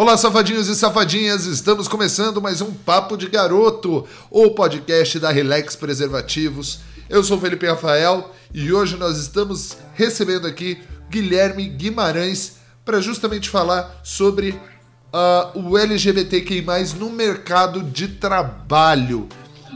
Olá, safadinhos e safadinhas, estamos começando mais um Papo de Garoto, o podcast da Relax Preservativos. Eu sou Felipe Rafael e hoje nós estamos recebendo aqui Guilherme Guimarães para justamente falar sobre uh, o LGBTQI, no mercado de trabalho.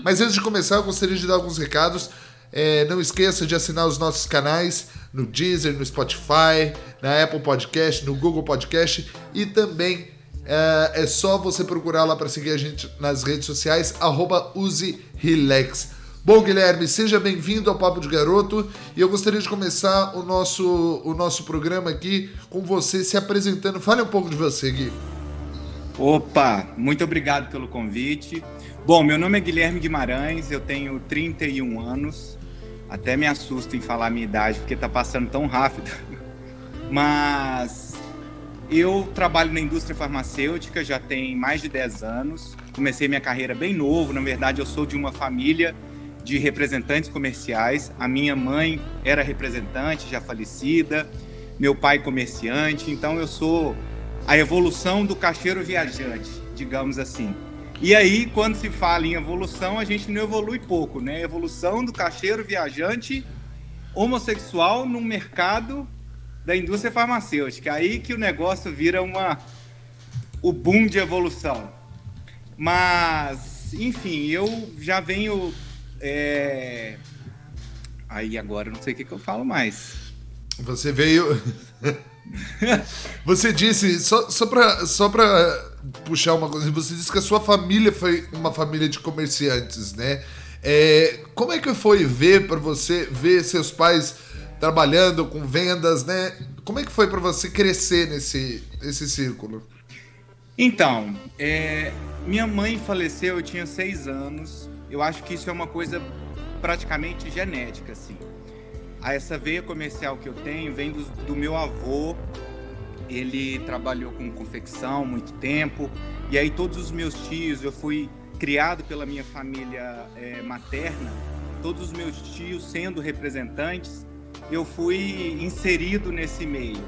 Mas antes de começar, eu gostaria de dar alguns recados. É, não esqueça de assinar os nossos canais no Deezer, no Spotify, na Apple Podcast, no Google Podcast e também é, é só você procurar lá para seguir a gente nas redes sociais, arroba userelax. Bom, Guilherme, seja bem-vindo ao Papo de Garoto e eu gostaria de começar o nosso, o nosso programa aqui com você se apresentando. Fale um pouco de você, Gui. Opa, muito obrigado pelo convite. Bom, meu nome é Guilherme Guimarães, eu tenho 31 anos, até me assusta em falar a minha idade, porque tá passando tão rápido. Mas eu trabalho na indústria farmacêutica já tem mais de 10 anos. Comecei minha carreira bem novo, na verdade eu sou de uma família de representantes comerciais. A minha mãe era representante, já falecida, meu pai comerciante, então eu sou a evolução do caixeiro viajante, digamos assim. E aí, quando se fala em evolução, a gente não evolui pouco, né? Evolução do caixeiro viajante homossexual no mercado da indústria farmacêutica. Aí que o negócio vira uma o boom de evolução. Mas, enfim, eu já venho. É... Aí agora eu não sei o que, que eu falo mais. Você veio. você disse, só, só para só pra puxar uma coisa, você disse que a sua família foi uma família de comerciantes, né? É, como é que foi ver para você ver seus pais trabalhando com vendas, né? Como é que foi para você crescer nesse, nesse círculo? Então, é, minha mãe faleceu, eu tinha seis anos. Eu acho que isso é uma coisa praticamente genética, assim. Essa veia comercial que eu tenho vem do, do meu avô, ele trabalhou com confecção muito tempo. E aí todos os meus tios, eu fui criado pela minha família é, materna, todos os meus tios sendo representantes, eu fui inserido nesse meio.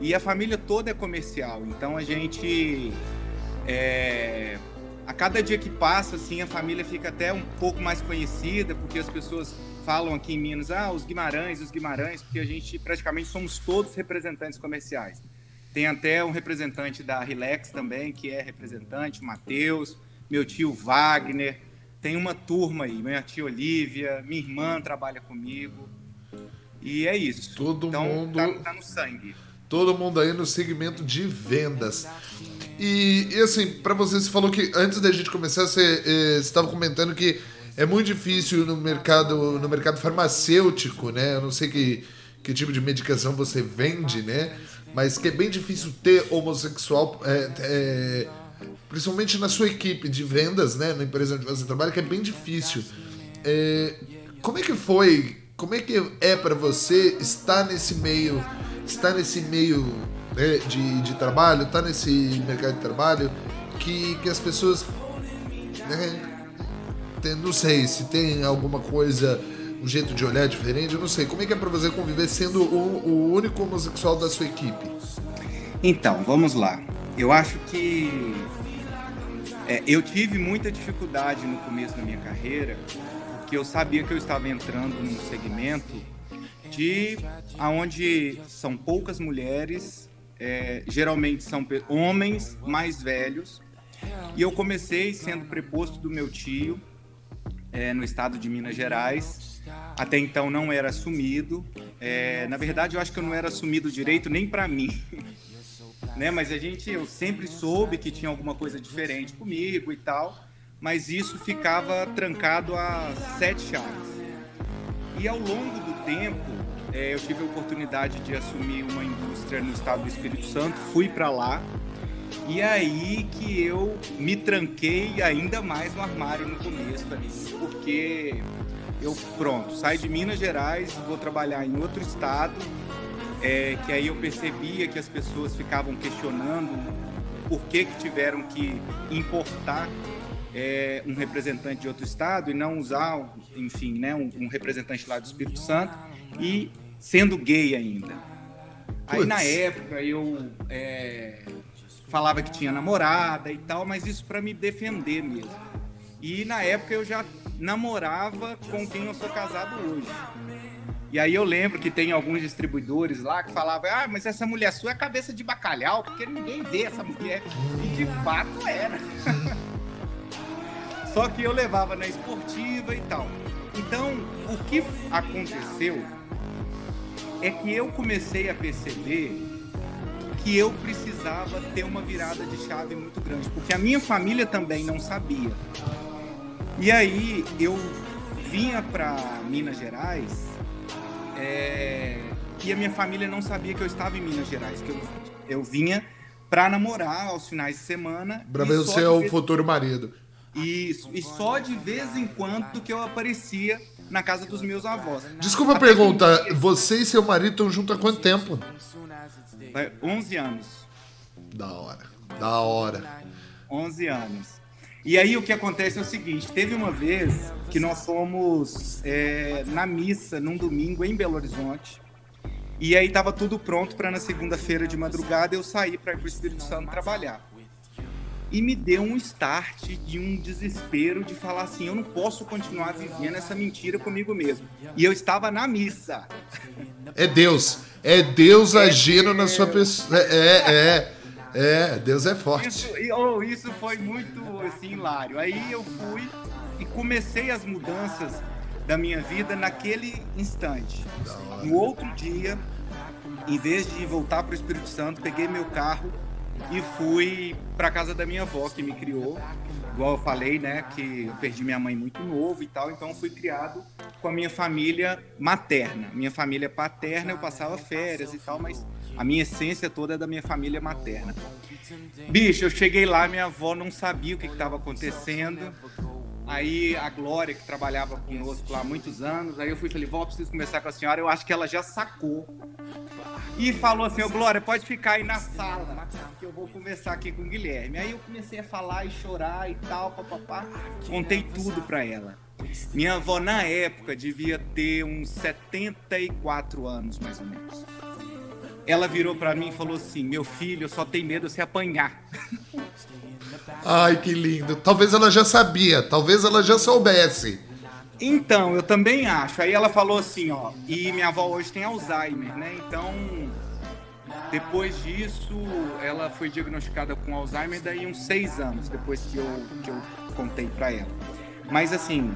E a família toda é comercial, então a gente é, a cada dia que passa, assim, a família fica até um pouco mais conhecida, porque as pessoas falam aqui em Minas, ah, os Guimarães, os Guimarães, porque a gente praticamente somos todos representantes comerciais. Tem até um representante da Relax também, que é representante, Matheus, meu tio Wagner. Tem uma turma aí, minha tia Olivia, minha irmã trabalha comigo. E é isso. Todo então, mundo. Tá, tá, no sangue. Todo mundo aí no segmento de vendas. E, e assim, para você, você falou que antes da gente começar, você estava eh, comentando que é muito difícil no mercado, no mercado farmacêutico, né? Eu não sei que, que tipo de medicação você vende, né? mas que é bem difícil ter homossexual, é, é, principalmente na sua equipe de vendas, né, na empresa onde você trabalha, que é bem difícil. É, como é que foi? Como é que é para você estar nesse meio, estar nesse meio né, de, de trabalho, estar nesse mercado de trabalho, que, que as pessoas, né, tem, não sei se tem alguma coisa um jeito de olhar diferente? Eu não sei. Como é que é para você conviver sendo o, o único homossexual da sua equipe? Então, vamos lá. Eu acho que é, eu tive muita dificuldade no começo da minha carreira, porque eu sabia que eu estava entrando num segmento de aonde são poucas mulheres, é, geralmente são homens mais velhos, e eu comecei sendo preposto do meu tio é, no estado de Minas Gerais até então não era assumido. É, na verdade, eu acho que eu não era assumido direito nem para mim. né? Mas a gente, eu sempre soube que tinha alguma coisa diferente comigo e tal, mas isso ficava trancado a sete chaves. E ao longo do tempo, é, eu tive a oportunidade de assumir uma indústria no estado do Espírito Santo, fui para lá. E aí que eu me tranquei ainda mais no armário no começo ali, porque eu pronto, saio de Minas Gerais, vou trabalhar em outro estado, é, que aí eu percebia que as pessoas ficavam questionando por que, que tiveram que importar é, um representante de outro estado e não usar, enfim, né, um, um representante lá do Espírito Santo e sendo gay ainda. Aí na época eu é, falava que tinha namorada e tal, mas isso para me defender mesmo. E na época eu já namorava com quem eu sou casado hoje. E aí eu lembro que tem alguns distribuidores lá que falavam, ah, mas essa mulher sua é cabeça de bacalhau, porque ninguém vê essa mulher. E de fato era. Só que eu levava na esportiva e tal. Então, o que aconteceu é que eu comecei a perceber que eu precisava ter uma virada de chave muito grande, porque a minha família também não sabia. E aí eu vinha para Minas Gerais é, e a minha família não sabia que eu estava em Minas Gerais, que eu, eu vinha para namorar aos finais de semana. Para ver o seu futuro marido. Isso, e só de vez em quando que eu aparecia na casa dos meus avós. Desculpa a pergunta, que... você e seu marido estão juntos há quanto tempo? 11 anos. Da hora, da hora. 11 anos. E aí o que acontece é o seguinte, teve uma vez que nós fomos é, na missa num domingo em Belo Horizonte, e aí tava tudo pronto para na segunda-feira de madrugada eu sair para ir pro Espírito Santo trabalhar e me deu um start de um desespero de falar assim: eu não posso continuar vivendo essa mentira comigo mesmo. E eu estava na missa. É Deus. É Deus é agindo Deus. na sua pessoa. É, é, é, é. Deus é forte. Isso, oh, isso foi muito assim, hilário. Aí eu fui e comecei as mudanças da minha vida naquele instante. No outro dia, em vez de voltar para o Espírito Santo, peguei meu carro e fui para casa da minha avó que me criou. Igual eu falei, né, que eu perdi minha mãe muito novo e tal, então fui criado com a minha família materna. Minha família paterna eu passava férias e tal, mas a minha essência toda é da minha família materna. Bicho, eu cheguei lá, minha avó não sabia o que estava acontecendo. Aí a Glória, que trabalhava conosco lá há muitos anos, aí eu fui e falei, vó, preciso conversar com a senhora. Eu acho que ela já sacou. E falou assim, ô Glória, pode ficar aí na sala, que eu vou conversar aqui com o Guilherme. Aí eu comecei a falar e chorar e tal, papapá. Contei tudo pra ela. Minha avó, na época, devia ter uns 74 anos, mais ou menos. Ela virou para mim e falou assim: Meu filho, só tenho medo de se apanhar. Ai, que lindo. Talvez ela já sabia, talvez ela já soubesse. Então, eu também acho. Aí ela falou assim, ó, e minha avó hoje tem Alzheimer, né? Então, depois disso, ela foi diagnosticada com Alzheimer daí uns seis anos, depois que eu, que eu contei para ela. Mas assim,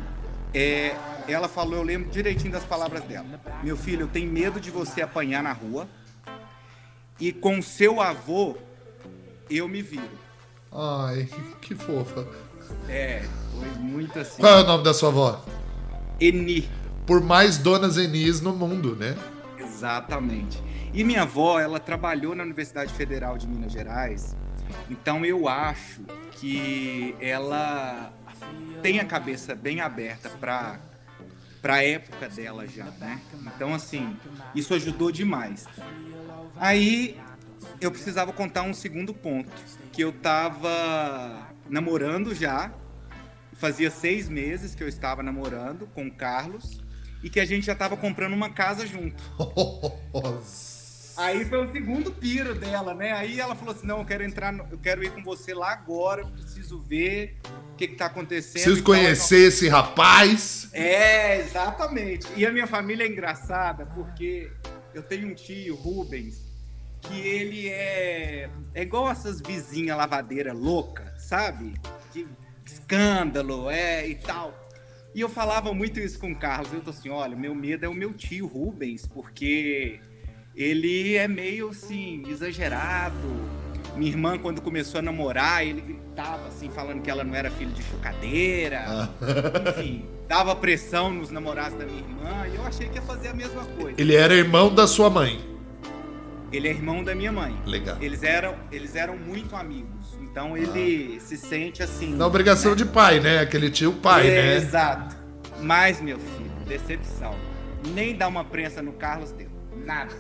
é, ela falou, eu lembro direitinho das palavras dela. Meu filho, eu tenho medo de você apanhar na rua. E com seu avô, eu me viro. Ai, que fofa. É, foi muito assim. Qual é o nome da sua avó? Eni. Por mais donas Enis no mundo, né? Exatamente. E minha avó, ela trabalhou na Universidade Federal de Minas Gerais. Então eu acho que ela tem a cabeça bem aberta para para época dela já, né? Então assim, isso ajudou demais. Aí eu precisava contar um segundo ponto, que eu tava namorando já, fazia seis meses que eu estava namorando com o Carlos e que a gente já estava comprando uma casa junto. Aí foi o segundo piro dela, né? Aí ela falou assim: não, eu quero entrar, eu quero ir com você lá agora, eu preciso ver o que, está acontecendo. Preciso conhecer esse rapaz. É, exatamente. E a minha família é engraçada porque eu tenho um tio, Rubens, que ele é, é igual essas vizinhas lavadeiras louca, sabe? Que escândalo, é e tal. E eu falava muito isso com o Carlos. Eu tô assim, olha, meu medo é o meu tio Rubens, porque ele é meio assim, exagerado. Minha irmã, quando começou a namorar, ele gritava assim, falando que ela não era filha de chocadeira. Ah. Enfim, dava pressão nos namorados da minha irmã. E eu achei que ia fazer a mesma coisa. Ele era irmão da sua mãe. Ele é irmão da minha mãe. Legal. Eles eram, eles eram muito amigos. Então ele ah. se sente assim. Na obrigação né? de pai, né? Aquele tio pai, é, né? Exato. Mas, meu filho, decepção. Nem dá uma prensa no Carlos deu. Nada.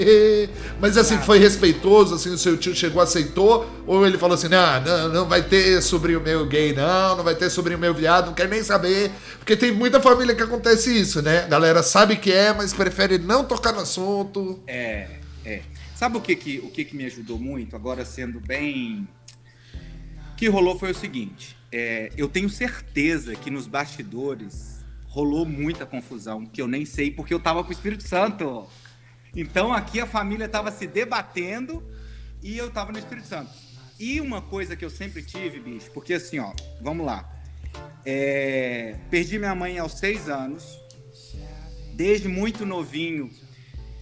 Mas assim, Nada. foi respeitoso, assim, o seu tio chegou, aceitou, ou ele falou assim, não, não, não vai ter sobrinho meu gay, não, não vai ter sobrinho meu viado, não quer nem saber. Porque tem muita família que acontece isso, né? A galera sabe que é, mas prefere não tocar no assunto. É, é. Sabe o que que, o que que me ajudou muito? Agora sendo bem... O que rolou foi o seguinte, é, eu tenho certeza que nos bastidores rolou muita confusão, que eu nem sei porque eu tava com o Espírito Santo. Então aqui a família tava se debatendo e eu tava no Espírito Santo. E uma coisa que eu sempre tive, bicho, porque assim, ó, vamos lá. É, perdi minha mãe aos seis anos. Desde muito novinho,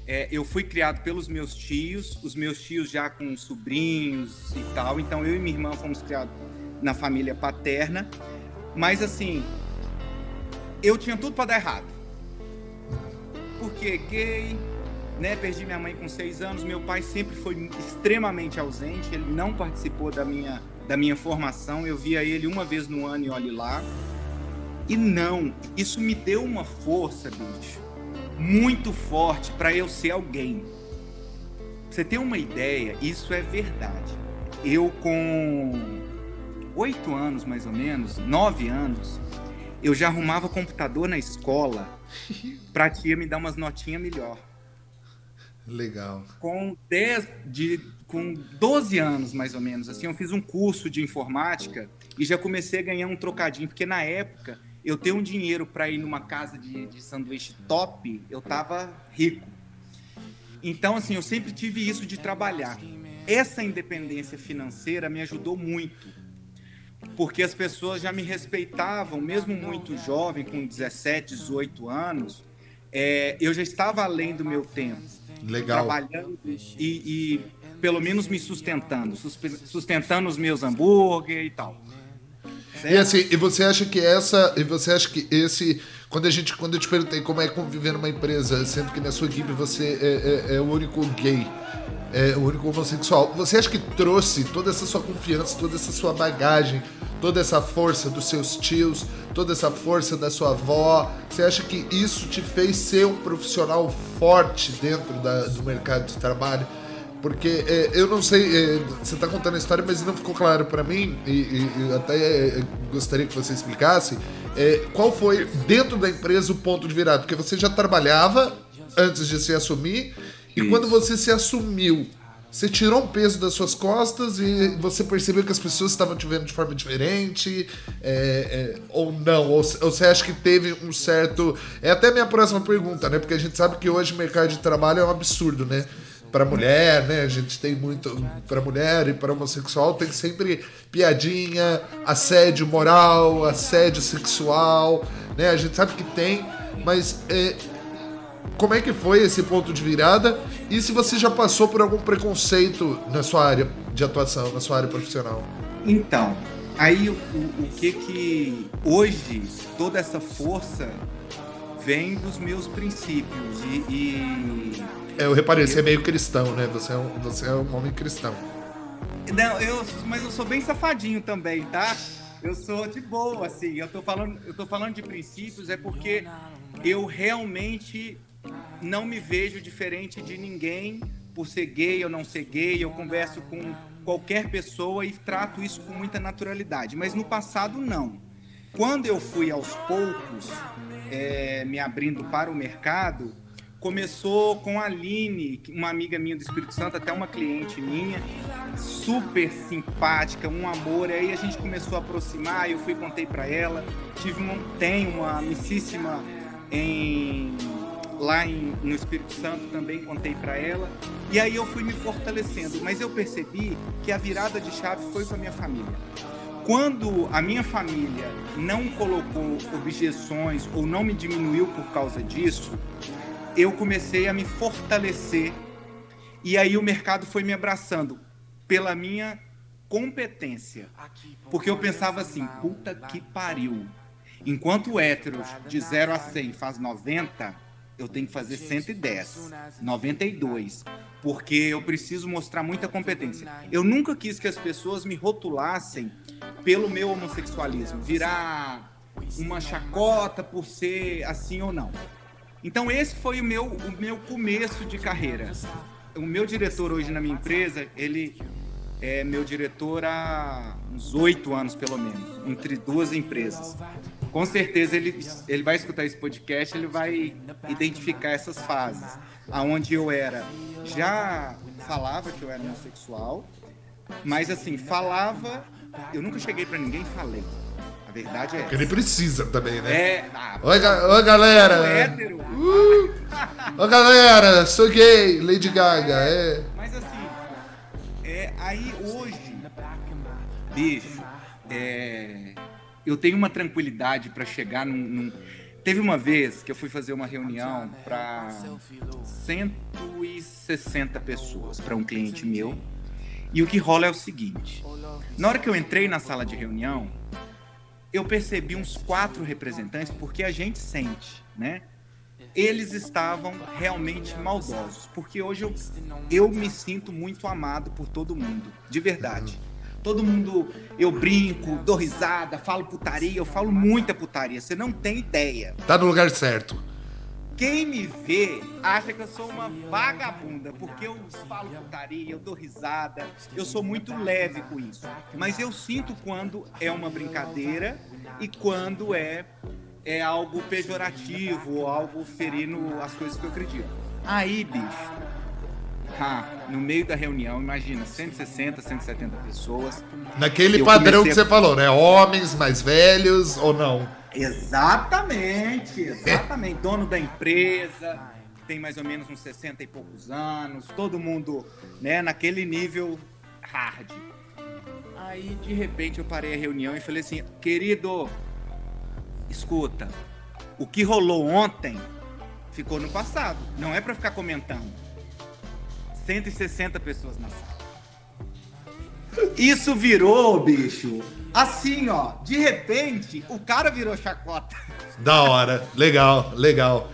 é, eu fui criado pelos meus tios, os meus tios já com sobrinhos e tal. Então eu e minha irmã fomos criados na família paterna. Mas assim, eu tinha tudo para dar errado. Porque gay, né? Perdi minha mãe com seis anos. Meu pai sempre foi extremamente ausente. Ele não participou da minha da minha formação. Eu via ele uma vez no ano e olhe lá. E não, isso me deu uma força, bicho, muito forte para eu ser alguém. Pra você ter uma ideia, isso é verdade. Eu com oito anos, mais ou menos, nove anos, eu já arrumava computador na escola pra tia me dar umas notinhas melhor. Legal. Com 10 de com 12 anos mais ou menos, assim, eu fiz um curso de informática e já comecei a ganhar um trocadinho, porque na época eu ter um dinheiro para ir numa casa de, de sanduíche top, eu tava rico. Então, assim, eu sempre tive isso de trabalhar. Essa independência financeira me ajudou muito, porque as pessoas já me respeitavam, mesmo muito jovem, com 17, 18 anos, é, eu já estava além do meu tempo. Legal. Trabalhando e, e pelo menos me sustentando, sustentando os meus hambúrguer e tal. E assim, e você acha que essa, e você acha que esse, quando a gente, quando eu te perguntei como é conviver numa empresa, sendo que na sua equipe você é, é, é o único gay, é o único homossexual, você acha que trouxe toda essa sua confiança, toda essa sua bagagem, toda essa força dos seus tios, toda essa força da sua avó, você acha que isso te fez ser um profissional forte dentro da, do mercado de trabalho? Porque é, eu não sei, é, você está contando a história, mas não ficou claro para mim, e, e, e até é, gostaria que você explicasse, é, qual foi, dentro da empresa, o ponto de virada? Porque você já trabalhava antes de se assumir, e Isso. quando você se assumiu, você tirou um peso das suas costas e você percebeu que as pessoas estavam te vendo de forma diferente, é, é, ou não? Ou, ou, você acha que teve um certo. É até minha próxima pergunta, né? Porque a gente sabe que hoje o mercado de trabalho é um absurdo, né? Para mulher, né? A gente tem muito para mulher e para homossexual tem sempre piadinha, assédio moral, assédio sexual, né? A gente sabe que tem, mas é, como é que foi esse ponto de virada e se você já passou por algum preconceito na sua área de atuação, na sua área profissional? Então, aí o, o que que hoje toda essa força vem dos meus princípios e, e eu reparei, você é meio cristão, né? Você é um, você é um homem cristão. Não, eu, mas eu sou bem safadinho também, tá? Eu sou de boa, assim. Eu tô falando, eu tô falando de princípios é porque eu realmente não me vejo diferente de ninguém por ser gay ou não ser gay. Eu converso com qualquer pessoa e trato isso com muita naturalidade. Mas no passado, não. Quando eu fui aos poucos é, me abrindo para o mercado, Começou com a Aline, uma amiga minha do Espírito Santo, até uma cliente minha, super simpática, um amor. E aí a gente começou a aproximar, eu fui contei para ela. Tive uma, tem uma amicíssima em lá em, no Espírito Santo também contei para ela. E aí eu fui me fortalecendo, mas eu percebi que a virada de chave foi com a minha família. Quando a minha família não colocou objeções ou não me diminuiu por causa disso, eu comecei a me fortalecer e aí o mercado foi me abraçando pela minha competência. Porque eu pensava assim, puta que pariu. Enquanto o héteros de 0 a 100 faz 90, eu tenho que fazer 110, 92, porque eu preciso mostrar muita competência. Eu nunca quis que as pessoas me rotulassem pelo meu homossexualismo, virar uma chacota por ser assim ou não. Então esse foi o meu, o meu começo de carreira. O meu diretor hoje na minha empresa, ele é meu diretor há uns oito anos pelo menos, entre duas empresas. Com certeza ele, ele vai escutar esse podcast, ele vai identificar essas fases, aonde eu era já falava que eu era homossexual, mas assim, falava. Eu nunca cheguei para ninguém e falei. A verdade é Porque ele precisa também, né? É. Ah, Oi, ga oi galera! hétero. Uh! Oi, galera! Sou gay, Lady Gaga, é. Mas assim, é, aí hoje, bicho, é, eu tenho uma tranquilidade para chegar num, num, Teve uma vez que eu fui fazer uma reunião para 160 pessoas para um cliente meu. E o que rola é o seguinte: na hora que eu entrei na sala de reunião, eu percebi uns quatro representantes, porque a gente sente, né? Eles estavam realmente maldosos, porque hoje eu, eu me sinto muito amado por todo mundo, de verdade. Todo mundo, eu brinco, dou risada, falo putaria, eu falo muita putaria, você não tem ideia. Tá no lugar certo. Quem me vê acha que eu sou uma vagabunda, porque eu falo putaria, eu dou risada, eu sou muito leve com isso. Mas eu sinto quando é uma brincadeira e quando é, é algo pejorativo, algo ferindo as coisas que eu acredito. Aí, bicho, ah, no meio da reunião, imagina, 160, 170 pessoas. Naquele padrão que comecei você falou, né? Homens mais velhos ou não? Exatamente, exatamente. Dono da empresa, tem mais ou menos uns 60 e poucos anos, todo mundo, né, naquele nível hard. Aí, de repente, eu parei a reunião e falei assim, querido, escuta, o que rolou ontem ficou no passado, não é pra ficar comentando. 160 pessoas na sala. Isso virou, bicho, assim, ó, de repente, o cara virou chacota. Da hora. Legal, legal.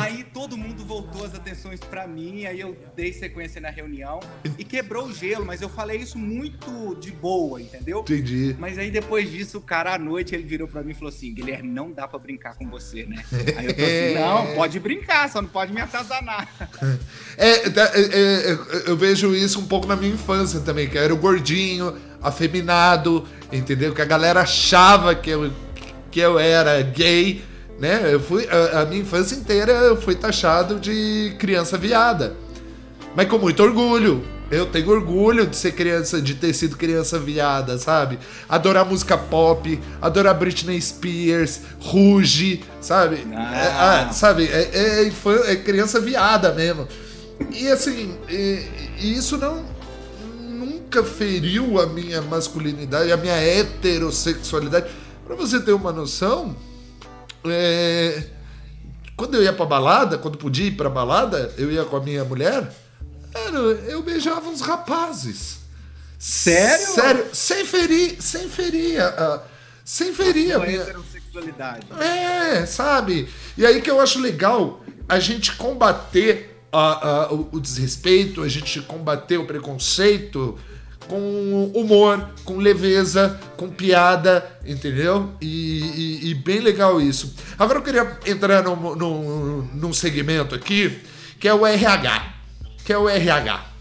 Aí todo mundo voltou as atenções pra mim, aí eu dei sequência na reunião e quebrou o gelo, mas eu falei isso muito de boa, entendeu? Entendi. Mas aí depois disso, o cara à noite ele virou pra mim e falou assim: Guilherme, não dá pra brincar com você, né? Aí eu tô assim: não, pode brincar, só não pode me atazanar. É, tá, é, é, eu vejo isso um pouco na minha infância também, que eu era o gordinho, afeminado, entendeu? Que a galera achava que eu, que eu era gay, né? Eu fui, a, a minha infância inteira eu fui taxado de criança viada. Mas com muito orgulho. Eu tenho orgulho de ser criança, de ter sido criança viada, sabe? Adorar música pop, adorar Britney Spears, Ruge, sabe? Ah. É, ah, sabe? É, é, é criança viada mesmo. E assim, isso não nunca feriu a minha masculinidade, a minha heterossexualidade. Pra você ter uma noção, é, quando eu ia pra balada, quando podia ir pra balada, eu ia com a minha mulher, era, eu beijava uns rapazes. Sério? Sério, sem ferir, sem ferir, a- a- sem ferir a Sua minha... heterossexualidade. É, sabe? E aí que eu acho legal a gente combater a- a- o, o desrespeito, a gente combater o preconceito com humor, com leveza, com piada, entendeu? E, e- e bem legal isso. Agora eu queria entrar num, num, num segmento aqui que é o RH. Que é o RH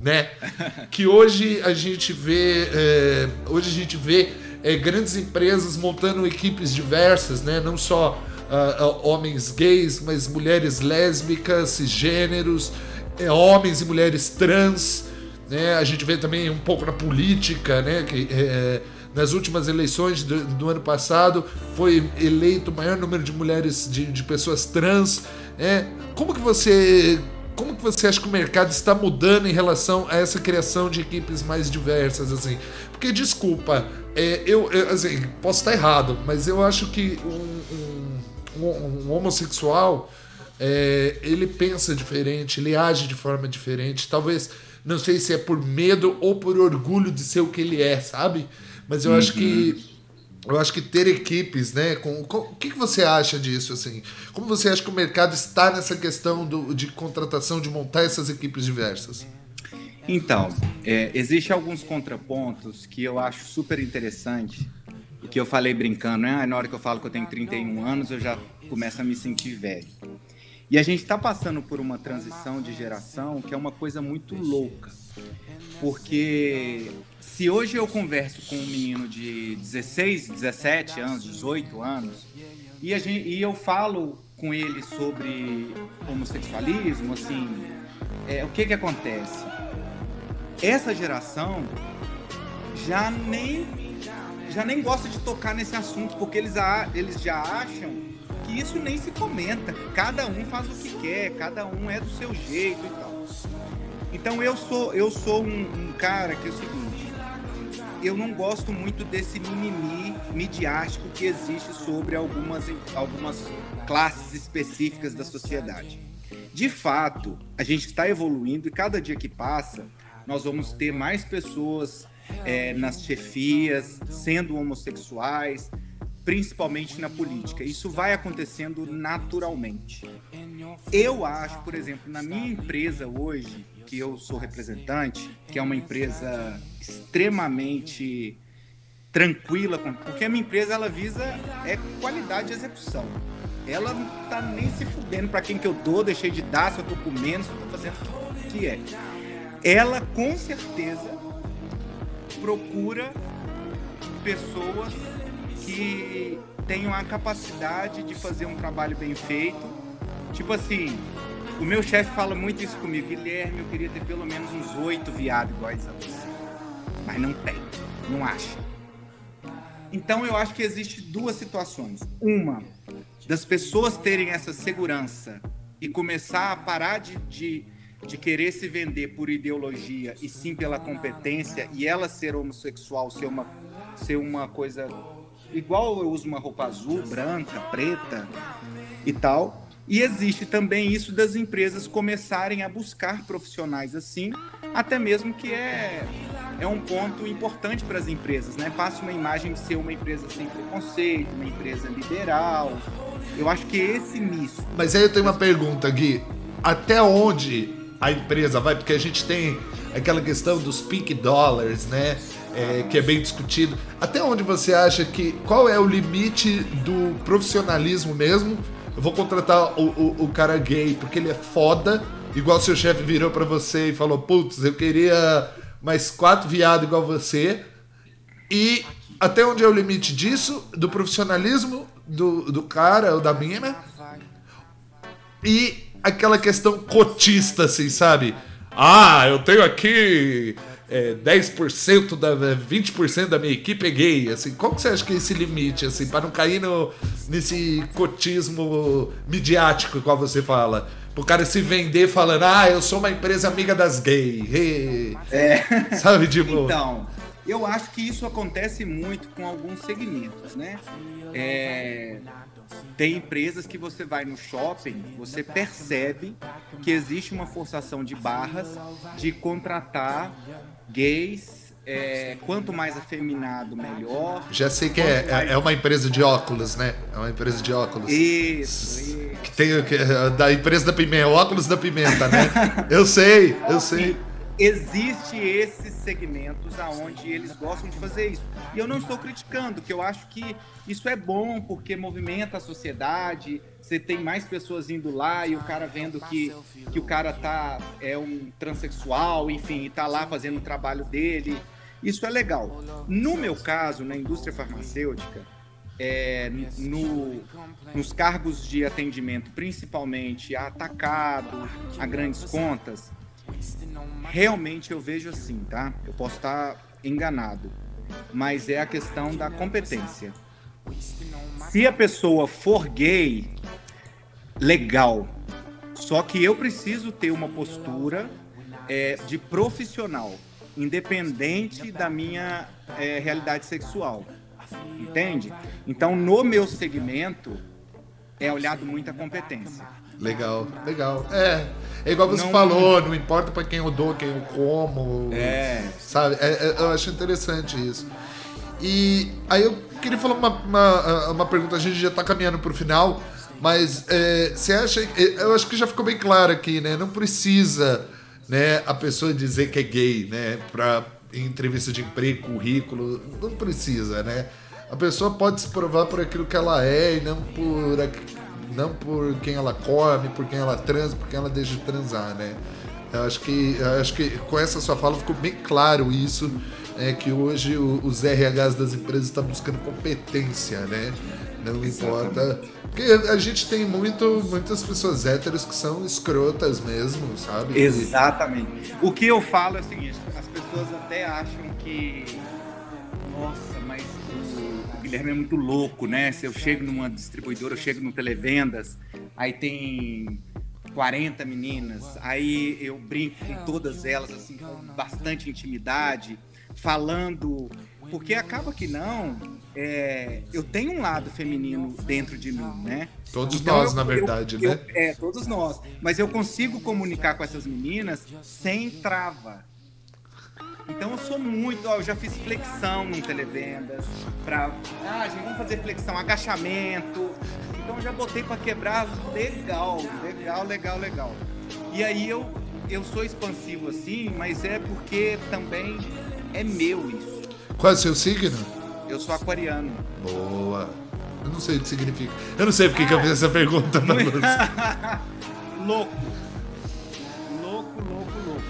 né? Que hoje a gente vê, é, hoje a gente vê é, grandes empresas montando equipes diversas, né? Não só ah, ah, homens gays, mas mulheres lésbicas, cisgêneros, é, homens e mulheres trans, né? A gente vê também um pouco na política, né? Que, é, nas últimas eleições do, do ano passado foi eleito o maior número de mulheres, de, de pessoas trans, né? Como que você como que você acha que o mercado está mudando em relação a essa criação de equipes mais diversas, assim? Porque, desculpa, é, eu, eu, assim, posso estar errado, mas eu acho que um, um- um- um homossexual, é, ele pensa diferente, ele age de forma diferente, talvez, não sei se é por medo ou por orgulho de ser o que ele é, sabe? Mas eu acho que eu acho que ter equipes, né? Com, com- o que, que você acha disso, assim? Como você acha que o mercado está nessa questão do, de contratação, de montar essas equipes diversas? Então, é, existe alguns contrapontos que eu acho super interessante e que eu falei brincando, né? Ah, Na hora que eu falo que eu tenho 31 anos, eu já começo a me sentir velho. E a gente está passando por uma transição de geração que é uma coisa muito louca. Porque se hoje eu converso com um menino de 16, 17 anos, 18 anos, e, a gente, e eu falo com ele sobre homossexualismo, assim, é, o que que acontece? Essa geração já nem já nem gosta de tocar nesse assunto porque eles, eles já acham que isso nem se comenta. Cada um faz o que quer, cada um é do seu jeito e tal. Então eu sou eu sou um, um cara que é o seguinte, eu não gosto muito desse mimimi midiático que existe sobre algumas, algumas classes específicas da sociedade. De fato, a gente está evoluindo e cada dia que passa, nós vamos ter mais pessoas é, nas chefias sendo homossexuais, principalmente na política. Isso vai acontecendo naturalmente. Eu acho, por exemplo, na minha empresa hoje, que eu sou representante, que é uma empresa extremamente tranquila, porque a minha empresa ela visa é qualidade de execução. Ela não tá nem se fudendo para quem que eu dou, deixei de dar, se eu tô comendo, se eu tô fazendo o que é. Ela com certeza procura pessoas que tenham a capacidade de fazer um trabalho bem feito. Tipo assim, o meu chefe fala muito isso comigo. Guilherme, eu queria ter pelo menos uns oito viados iguais a você. Mas não tem, não acha. Então eu acho que existe duas situações. Uma, das pessoas terem essa segurança e começar a parar de, de, de, querer se vender por ideologia e sim pela competência e ela ser homossexual ser uma, ser uma coisa igual eu uso uma roupa azul, branca, preta e tal. E existe também isso das empresas começarem a buscar profissionais assim, até mesmo que é, é um ponto importante para as empresas, né? Passa uma imagem de ser uma empresa sem preconceito, uma empresa liberal. Eu acho que esse misto. Mas aí eu tenho uma pergunta, Gui. Até onde a empresa vai? Porque a gente tem aquela questão dos pink dollars, né? É, que é bem discutido. Até onde você acha que. Qual é o limite do profissionalismo mesmo? Eu vou contratar o, o, o cara gay porque ele é foda, igual seu chefe virou para você e falou: Putz, eu queria mais quatro viados igual você. E até onde é o limite disso, do profissionalismo do, do cara ou da mina? E aquela questão cotista, assim, sabe? Ah, eu tenho aqui é, 10% da 20% da minha equipe é gay, assim, qual que você acha que é esse limite, assim, para não cair no, nesse cotismo midiático, igual você fala? O cara se vender falando, ah, eu sou uma empresa amiga das gays. É. Sabe, tipo... Então, eu acho que isso acontece muito com alguns segmentos, né? É, tem empresas que você vai no shopping, você percebe que existe uma forçação de barras de contratar gays. É, quanto mais afeminado, melhor. Já sei que é, mais... é uma empresa de óculos, né? É uma empresa de óculos. Isso, isso. Que tem que, da empresa da pimenta, óculos da pimenta, né? eu sei, eu sei existe esses segmentos aonde eles gostam de fazer isso. E eu não estou criticando, que eu acho que isso é bom porque movimenta a sociedade, você tem mais pessoas indo lá e o cara vendo que, que o cara tá é um transexual, enfim, e tá lá fazendo o trabalho dele. Isso é legal. No meu caso, na indústria farmacêutica, é, no, nos cargos de atendimento, principalmente a atacado, a grandes contas, Realmente eu vejo assim, tá? Eu posso estar enganado, mas é a questão da competência. Se a pessoa for gay, legal. Só que eu preciso ter uma postura é, de profissional, independente da minha é, realidade sexual. Entende? Então, no meu segmento, é olhado muita competência. Legal, legal. É, é igual você não, falou, não importa para quem eu dou, quem eu como. É. Sabe? É, é, eu acho interessante isso. E aí eu queria falar uma, uma, uma pergunta, a gente já está caminhando para o final, mas é, você acha. É, eu acho que já ficou bem claro aqui, né? Não precisa né, a pessoa dizer que é gay, né? Pra, em entrevista de emprego, currículo, não precisa, né? A pessoa pode se provar por aquilo que ela é e não por não por quem ela come, por quem ela transa, por quem ela deixa de transar, né? Eu acho que, eu acho que com essa sua fala ficou bem claro isso, é que hoje os RHs das empresas estão buscando competência, né? Não importa. Porque a gente tem muito, muitas pessoas héteros que são escrotas mesmo, sabe? Exatamente. O que eu falo é o seguinte, as pessoas até acham que. Nossa, mas o, o Guilherme é muito louco, né? Se eu chego numa distribuidora, eu chego no Televendas, aí tem 40 meninas, aí eu brinco com todas elas, assim, com bastante intimidade, falando. Porque acaba que não, é, eu tenho um lado feminino dentro de mim, né? Todos então, nós, eu, na verdade, eu, né? Eu, é, todos nós. Mas eu consigo comunicar com essas meninas sem trava. Então eu sou muito, ó, eu já fiz flexão no televendas para, ah, gente, vamos fazer flexão, agachamento. Então eu já botei para quebrar legal, legal, legal, legal. E aí eu eu sou expansivo assim, mas é porque também é meu isso. Qual é o seu signo? Eu sou aquariano. Boa. Eu não sei o que significa. Eu não sei porque ah, que eu fiz essa pergunta pra você. louco. Louco, louco, louco.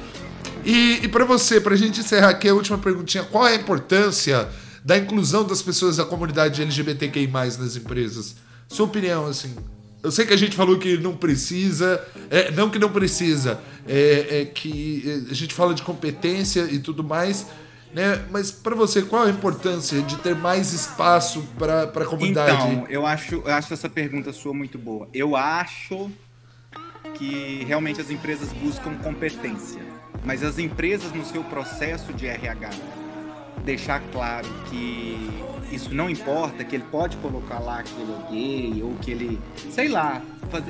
E, e para você, pra gente encerrar aqui a última perguntinha, qual é a importância da inclusão das pessoas da comunidade LGBTQI+, nas empresas? Sua opinião, assim. Eu sei que a gente falou que não precisa, é, não que não precisa, é, é que a gente fala de competência e tudo mais, né? Mas para você, qual a importância de ter mais espaço para a comunidade? Então, eu acho, eu acho essa pergunta sua muito boa. Eu acho que realmente as empresas buscam competência, mas as empresas no seu processo de RH deixar claro que isso não importa, que ele pode colocar lá que ele é gay ou que ele, sei lá,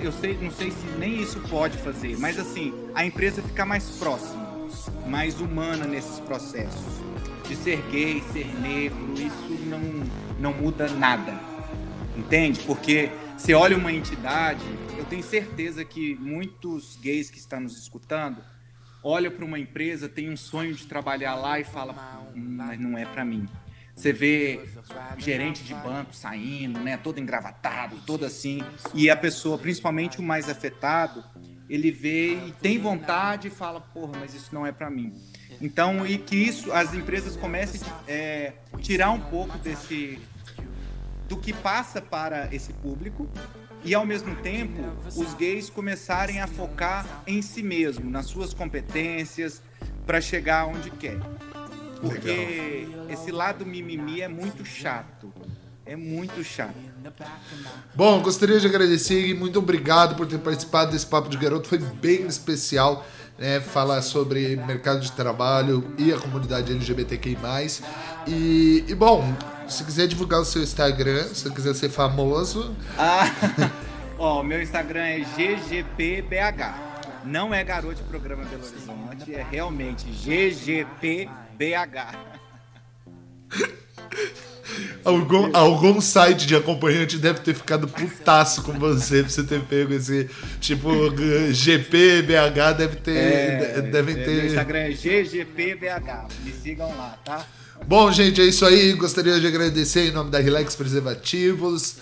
eu sei, não sei se nem isso pode fazer, mas assim, a empresa ficar mais próxima, mais humana nesses processos de ser gay, ser negro, isso não, não muda nada. Entende? Porque você olha uma entidade, eu tenho certeza que muitos gays que estão nos escutando olham para uma empresa, tem um sonho de trabalhar lá e fala, hum, mas não é para mim. Você vê gerente de banco saindo, né, todo engravatado, todo assim, e a pessoa, principalmente o mais afetado, ele vê e tem vontade e fala, porra, mas isso não é para mim. Então, e que isso, as empresas comecem a é, tirar um pouco desse do que passa para esse público e ao mesmo tempo os gays começarem a focar em si mesmo, nas suas competências para chegar onde quer. Porque Legal. esse lado mimimi é muito chato. É muito chato. Bom, gostaria de agradecer e muito obrigado por ter participado desse Papo de Garoto. Foi bem especial né, falar sobre mercado de trabalho e a comunidade LGBTQI+. E, e bom, se quiser divulgar o seu Instagram, se quiser ser famoso... Ah, ó, meu Instagram é ggpbh. Não é garoto de programa Belo Horizonte, é realmente ggpbh. Algum, algum site de acompanhante deve ter ficado putaço com você pra você ter pego esse. Tipo, GPBH deve ter. É, devem ter. Meu Instagram é GGPBH. Me sigam lá, tá? Bom, gente, é isso aí. Gostaria de agradecer em nome da Relax Preservativos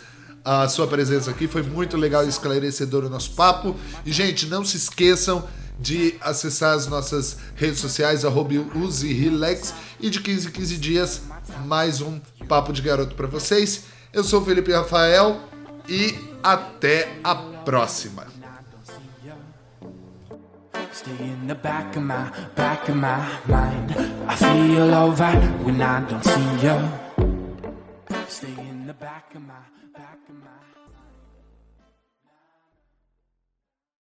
a sua presença aqui. Foi muito legal e esclarecedor o nosso papo. E, gente, não se esqueçam de acessar as nossas redes sociais, arroba Relax, e de 15 em 15 dias mais um Papo de Garoto para vocês. Eu sou o Felipe Rafael e até a próxima. Stay in the back of my, back of my mind. I feel when I don't see you. Stay in the back of my.